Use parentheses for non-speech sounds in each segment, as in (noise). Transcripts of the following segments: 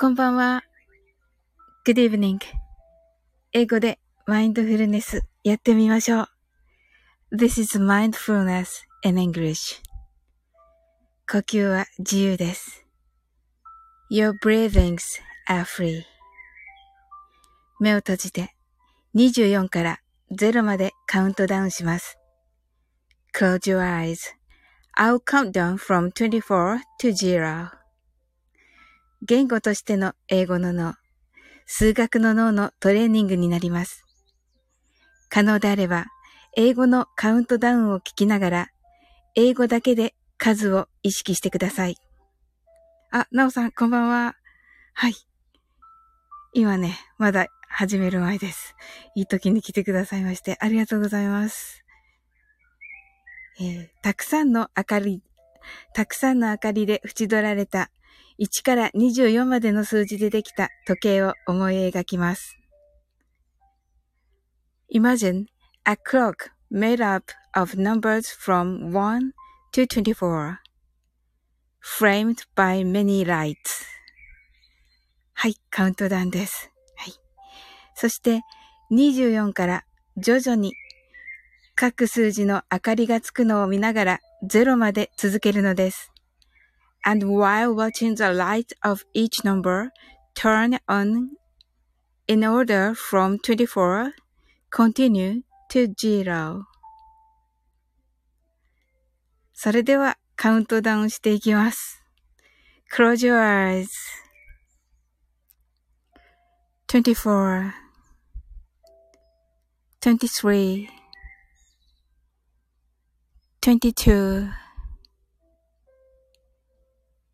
こんばんは。Good evening. 英語でマインドフルネスやってみましょう。This is mindfulness in English. 呼吸は自由です。Your breathings are free. 目を閉じて24から0までカウントダウンします。Close your eyes. I'll count down from 24 to 0. 言語としての英語の脳、数学の脳のトレーニングになります。可能であれば、英語のカウントダウンを聞きながら、英語だけで数を意識してください。あ、なおさん、こんばんは。はい。今ね、まだ始める前です。いい時に来てくださいまして、ありがとうございます。えー、たくさんの明かり、たくさんの明かりで縁取られた1から24までの数字でできた時計を思い描きます。Imagine a clock made up of numbers from 1 to 24, framed by many lights. はい、カウントダウンです。はい。そして、24から徐々に各数字の明かりがつくのを見ながら0まで続けるのです。and while watching the light of each number turn on in order from 24, continue to zero. それではカウントダウンしていきます。Close your eyes. 24 23 22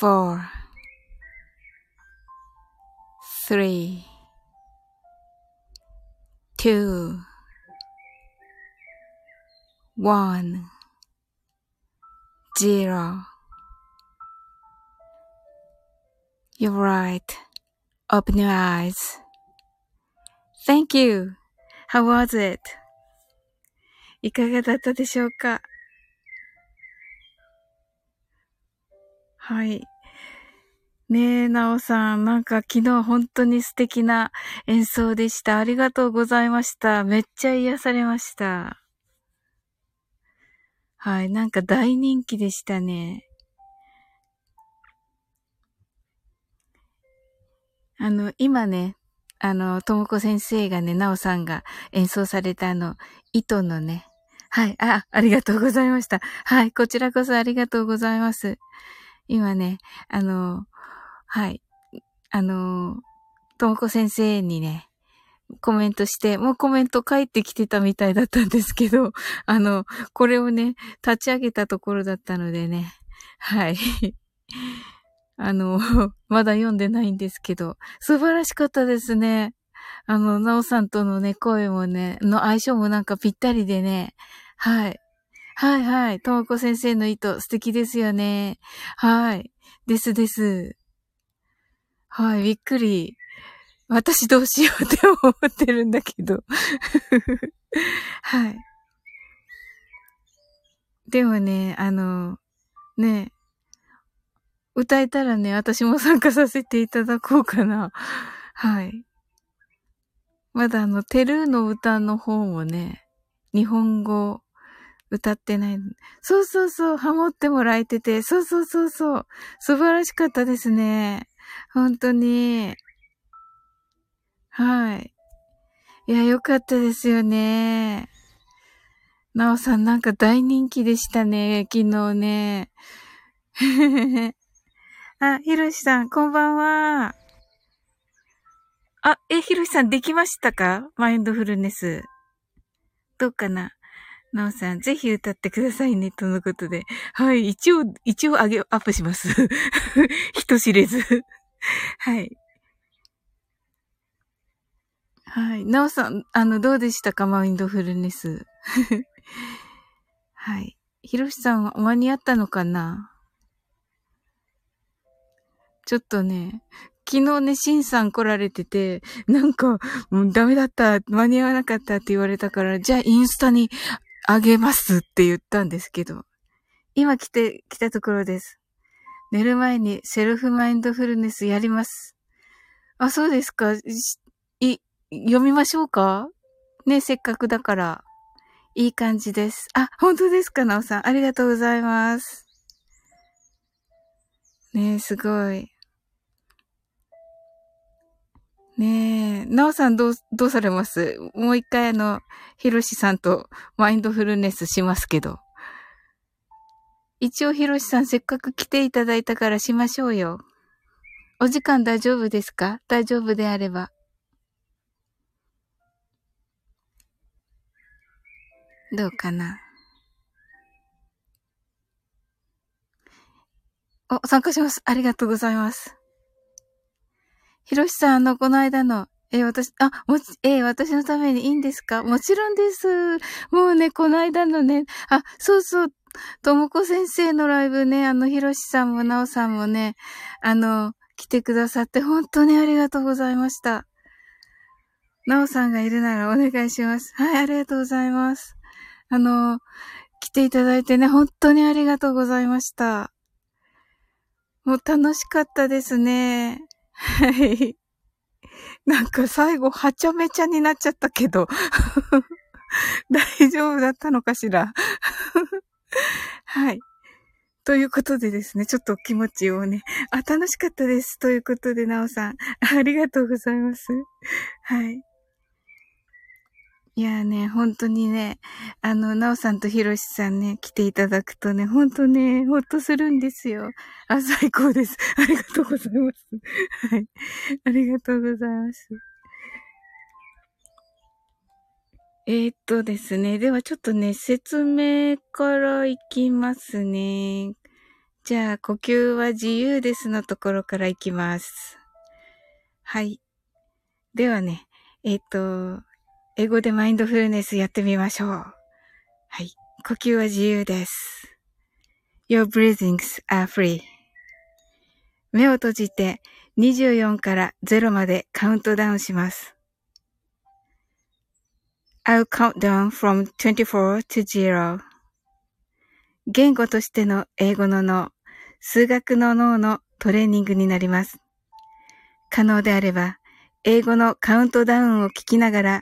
four, three, two, one, zero. You're right. Open your eyes. Thank you. How was it? いかがだったでしょうか はい。ねえ、なおさん、なんか昨日本当に素敵な演奏でした。ありがとうございました。めっちゃ癒されました。はい、なんか大人気でしたね。あの、今ね、あの、ともこ先生がね、なおさんが演奏されたあの、糸のね、はい、あ、ありがとうございました。はい、こちらこそありがとうございます。今ね、あの、はい。あの、ともこ先生にね、コメントして、もうコメント返ってきてたみたいだったんですけど、(laughs) あの、これをね、立ち上げたところだったのでね、はい。(laughs) あの、まだ読んでないんですけど、素晴らしかったですね。あの、なおさんとのね、声もね、の相性もなんかぴったりでね、はい。はいはい。ともこ先生の意図素敵ですよね。はい。ですです。はい、びっくり。私どうしようって思ってるんだけど。はい。でもね、あの、ね、歌えたらね、私も参加させていただこうかな。はい。まだあの、テルーの歌の方もね、日本語歌ってない。そうそうそう、ハモってもらえてて、そうそうそうそう、素晴らしかったですね。本当に。はい。いや、よかったですよね。なおさんなんか大人気でしたね、昨日ね。(laughs) あ、ひろしさん、こんばんは。あ、え、ひろしさんできましたか？マインドフルネス。どうかな？なおさん、ぜひ歌ってくださいね、とのことで。はい、一応、一応上げ、アップします。(laughs) 人知れず。はい。はい。なおさん、あの、どうでしたか？マインドフルネス。(laughs) はい。ひろしさんは間に合ったのかな？ちょっとね、昨日ね、シンさん来られてて、なんか、もうダメだった、間に合わなかったって言われたから、じゃあインスタにあげますって言ったんですけど、今来て、来たところです。寝る前にセルフマインドフルネスやります。あ、そうですか。い、読みましょうか？ね、せっかくだから。いい感じです。あ、本当ですか、なおさん。ありがとうございます。ねすごい。ねえ、なおさんどう、どうされます？もう一回あの、ひろしさんとマインドフルネスしますけど。一応ひろしさんせっかく来ていただいたからしましょうよ。お時間大丈夫ですか？大丈夫であれば。どうかな？お、参加します。ありがとうございます。ひろしさん、の、この間の、え私、あ、もち、え私のためにいいんですか？もちろんです。もうね、この間のね、あ、そうそう、ともこ先生のライブね、あの、ひろしさんもなおさんもね、あの、来てくださって本当にありがとうございました。なおさんがいるならお願いします。はい、ありがとうございます。あの、来ていただいてね、本当にありがとうございました。もう楽しかったですね。はい。なんか最後、はちゃめちゃになっちゃったけど、(laughs) 大丈夫だったのかしら？(laughs) はい。ということでですね、ちょっと気持ちをね、あ、楽しかったです。ということで、なおさん、ありがとうございます。はい。いやね、本当にね、あの、なおさんとひろしさんね、来ていただくとね、本当ね、ほっとするんですよ。あ、最高です。ありがとうございます。はい。ありがとうございます。えー、っとですね。ではちょっとね、説明からいきますね。じゃあ、呼吸は自由ですのところからいきます。はい。ではね、えー、っと、英語でマインドフルネスやってみましょう。はい。呼吸は自由です。Your breathings are free. 目を閉じて24から0までカウントダウンします。I'll count down from 24 to 0. 言語としての英語の脳、数学の脳のトレーニングになります。可能であれば、英語のカウントダウンを聞きながら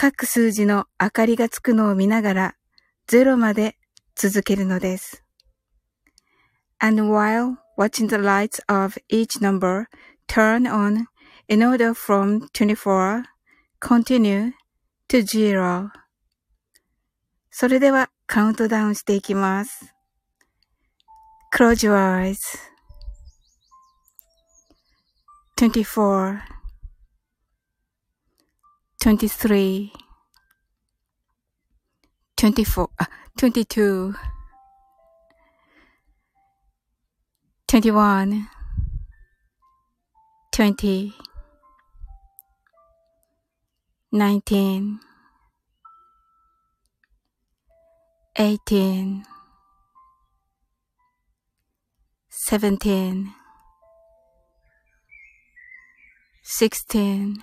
各数字の明かりがつくのを見ながら0まで続けるのです。And while watching the lights of each number turn on in order from 24, continue to zero. それではカウントダウンしていきます。Close your eyes.24 23 24 uh, 22 21 20 19 18 17 sixteen,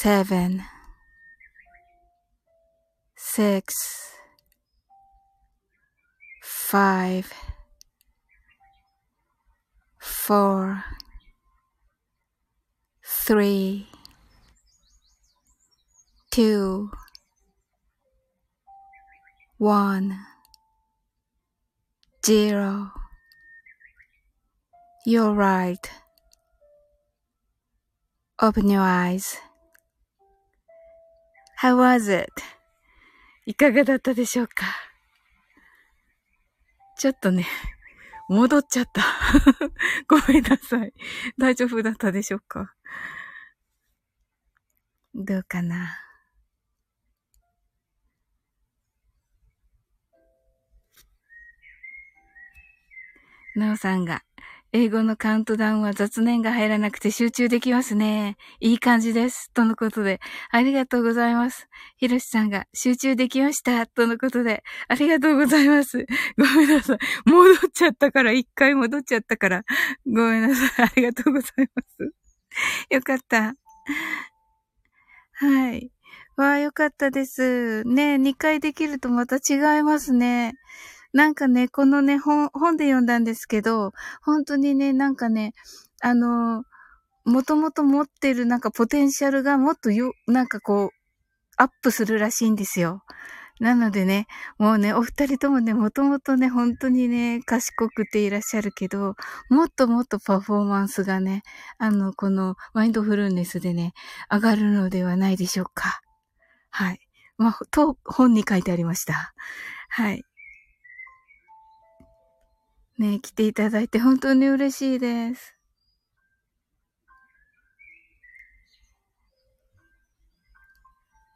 seven, six, five, four, three, two, one, zero. You're right. Open your eyes. How was it? いかがだったでしょうか？ちょっとね、戻っちゃった。(laughs) ごめんなさい。大丈夫だったでしょうか？どうかな？なおさんが、英語のカウントダウンは雑念が入らなくて集中できますね。いい感じです。とのことで、ありがとうございます。ひろしさんが集中できました。とのことで、ありがとうございます。(laughs) ごめんなさい。戻っちゃったから、一回戻っちゃったから。ごめんなさい。(laughs) ありがとうございます。(laughs) よかった。はい。わあ、よかったです。ね二回できるとまた違いますね。なんかね、このね、本、本で読んだんですけど、本当にね、なんかね、あの、もともと持ってるなんかポテンシャルがもっとよ、なんかこう、アップするらしいんですよ。なのでね、もうね、お二人ともね、もともとね、本当にね、賢くていらっしゃるけど、もっともっとパフォーマンスがね、あの、このマインドフルネスでね、上がるのではないでしょうか。はい。まあ、と、本に書いてありました。はい。ね、来ていただいて本当に嬉しいです。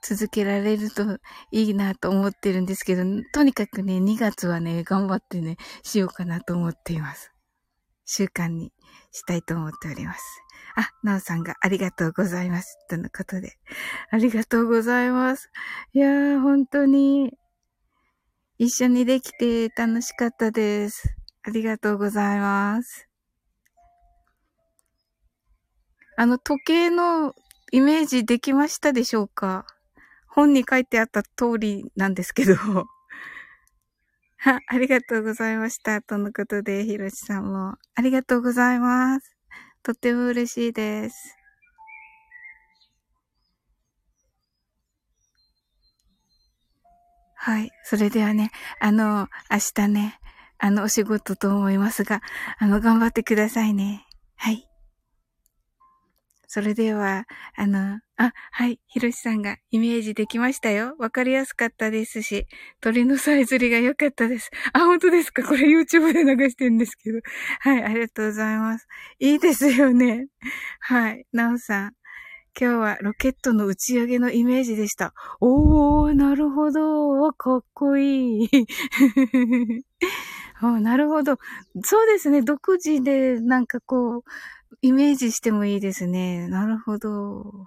続けられるといいなと思ってるんですけど、とにかくね、2月はね、頑張ってね、しようかなと思っています。習慣にしたいと思っております。あ、なおさんがありがとうございます。とのことで。ありがとうございます。いやー、本当に、一緒にできて楽しかったです。ありがとうございます。あの、時計のイメージできましたでしょうか？本に書いてあった通りなんですけど。(laughs) は、ありがとうございました。とのことで、ひろしさんも。ありがとうございます。とっても嬉しいです。はい。それではね、あの、明日ね、あの、お仕事と思いますが、あの、頑張ってくださいね。はい。それでは、あの、あ、はい、ひろしさんがイメージできましたよ。わかりやすかったですし、鳥のさえずりが良かったです。あ、本当ですか？これ YouTube で流してるんですけど。はい、ありがとうございます。いいですよね。はい、なおさん。今日はロケットの打ち上げのイメージでした。おー、なるほど。かっこいい。あなるほど。そうですね。独自でなんかこう、イメージしてもいいですね。なるほど。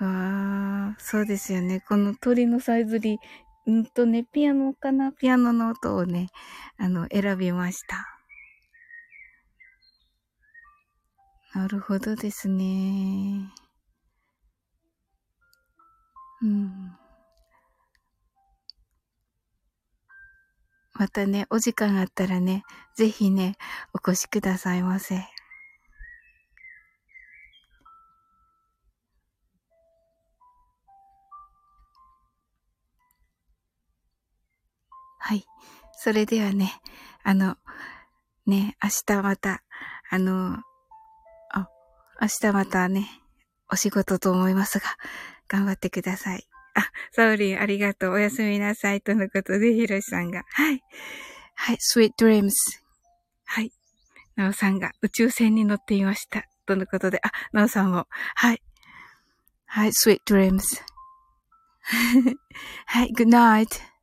ああ、そうですよね。この鳥のさえずり、うんとね、ピアノかな？ピアノの音をね、あの、選びました。なるほどですね。うん。またね、お時間があったらね、ぜひね、お越しくださいませ。はい。それではね、あの、ね、明日また、あの、あ、明日またね、お仕事と思いますが、頑張ってください。あ、サウリンありがとう。おやすみなさい。とのことで、ヒロシさんが。はい。はい、sweet dreams. はい。なおさんが宇宙船に乗っていました。とのことで、あ、なおさんも。はい。はい、sweet dreams. (laughs) はい、good night.